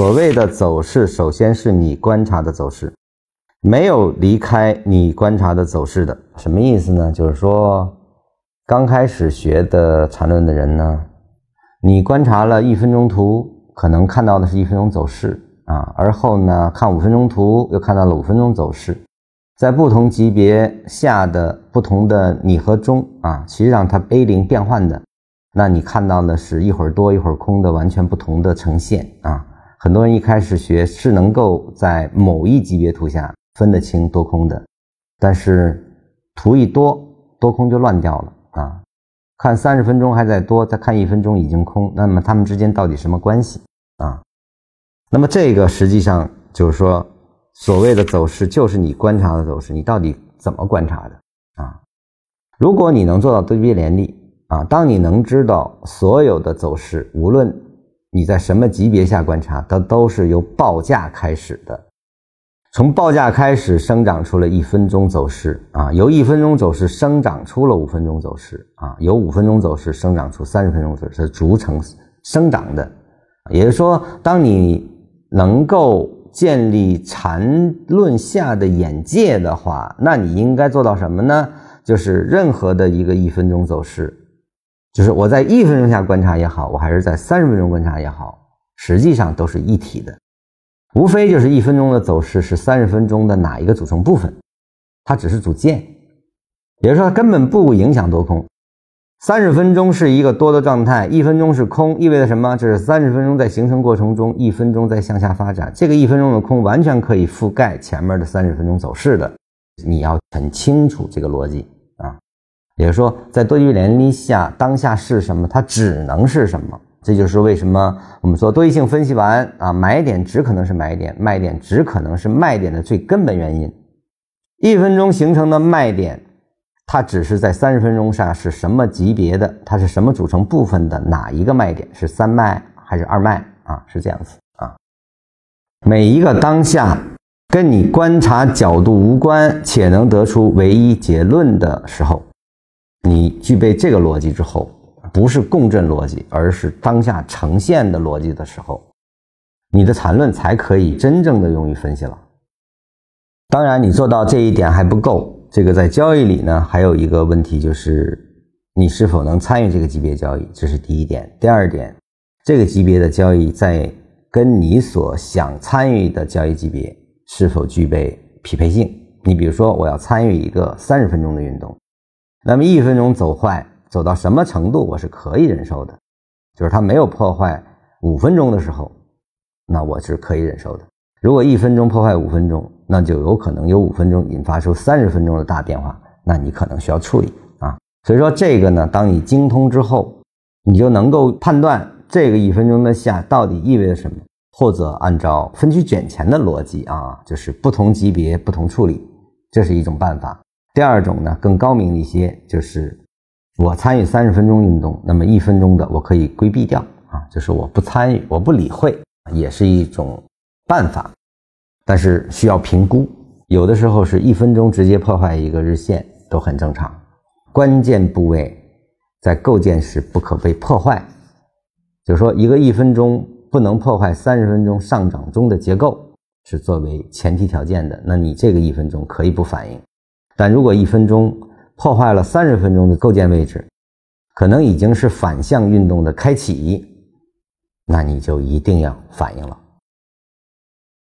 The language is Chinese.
所谓的走势，首先是你观察的走势，没有离开你观察的走势的，什么意思呢？就是说，刚开始学的缠论的人呢，你观察了一分钟图，可能看到的是一分钟走势啊，而后呢，看五分钟图，又看到了五分钟走势，在不同级别下的不同的你和中啊，实际上它 A 零变换的，那你看到的是一会儿多一会儿空的完全不同的呈现啊。很多人一开始学是能够在某一级别图下分得清多空的，但是图一多，多空就乱掉了啊！看三十分钟还在多，再看一分钟已经空，那么它们之间到底什么关系啊？那么这个实际上就是说，所谓的走势就是你观察的走势，你到底怎么观察的啊？如果你能做到对比联立啊，当你能知道所有的走势，无论你在什么级别下观察，它都是由报价开始的，从报价开始生长出了一分钟走势啊，由一分钟走势生长出了五分钟走势啊，由五分钟走势生长出三十分钟走势，逐层生长的。也就是说，当你能够建立缠论下的眼界的话，那你应该做到什么呢？就是任何的一个一分钟走势。就是我在一分钟下观察也好，我还是在三十分钟观察也好，实际上都是一体的，无非就是一分钟的走势是三十分钟的哪一个组成部分，它只是组件，也就是说它根本不影响多空。三十分钟是一个多的状态，一分钟是空，意味着什么？这是三十分钟在形成过程中，一分钟在向下发展，这个一分钟的空完全可以覆盖前面的三十分钟走势的，你要很清楚这个逻辑。也就是说，在多级联立下，当下是什么，它只能是什么。这就是为什么我们说多异性分析完啊，买点只可能是买点，卖点只可能是卖点的最根本原因。一分钟形成的卖点，它只是在三十分钟上是什么级别的，它是什么组成部分的哪一个卖点，是三卖还是二卖啊？是这样子啊。每一个当下跟你观察角度无关，且能得出唯一结论的时候。你具备这个逻辑之后，不是共振逻辑，而是当下呈现的逻辑的时候，你的缠论才可以真正的用于分析了。当然，你做到这一点还不够。这个在交易里呢，还有一个问题就是，你是否能参与这个级别交易，这是第一点。第二点，这个级别的交易在跟你所想参与的交易级别是否具备匹配性？你比如说，我要参与一个三十分钟的运动。那么一分钟走坏走到什么程度，我是可以忍受的，就是它没有破坏五分钟的时候，那我是可以忍受的。如果一分钟破坏五分钟，那就有可能有五分钟引发出三十分钟的大变化，那你可能需要处理啊。所以说这个呢，当你精通之后，你就能够判断这个一分钟的下到底意味着什么，或者按照分区卷钱的逻辑啊，就是不同级别不同处理，这是一种办法。第二种呢，更高明一些，就是我参与三十分钟运动，那么一分钟的我可以规避掉啊，就是我不参与，我不理会，也是一种办法，但是需要评估。有的时候是一分钟直接破坏一个日线都很正常，关键部位在构建时不可被破坏，就是说一个一分钟不能破坏三十分钟上涨中的结构是作为前提条件的，那你这个一分钟可以不反应。但如果一分钟破坏了三十分钟的构建位置，可能已经是反向运动的开启，那你就一定要反应了。